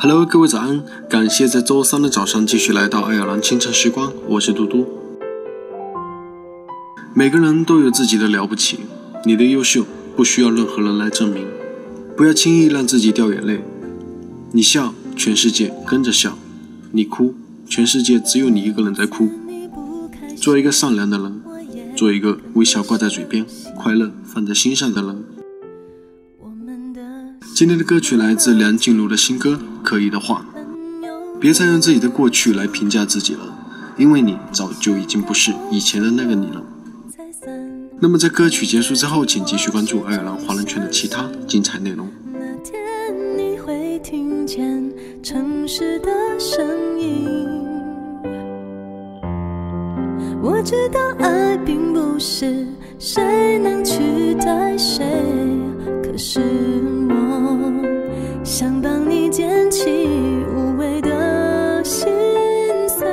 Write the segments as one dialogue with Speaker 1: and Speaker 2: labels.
Speaker 1: Hello，各位早安！感谢在周三的早上继续来到爱尔兰清晨时光，我是嘟嘟。每个人都有自己的了不起，你的优秀不需要任何人来证明。不要轻易让自己掉眼泪。你笑，全世界跟着笑；你哭，全世界只有你一个人在哭。做一个善良的人，做一个微笑挂在嘴边、快乐放在心上的人。今天的歌曲来自梁静茹的新歌《可以的话》，别再用自己的过去来评价自己了，因为你早就已经不是以前的那个你了。那么在歌曲结束之后，请继续关注爱尔兰华人圈的其他精彩内容。
Speaker 2: 听见城市的声音。我知道爱并不是谁能取代谁，可是想帮你捡起无谓的心碎。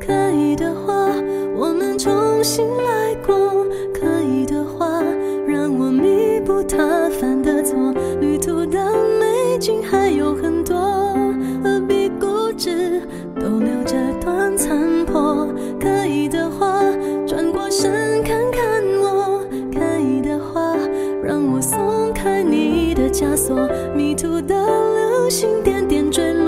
Speaker 2: 可以的话，我们重新来过；可以的话，让我弥补他犯的错。旅途的美景还枷锁。迷途的流星点点坠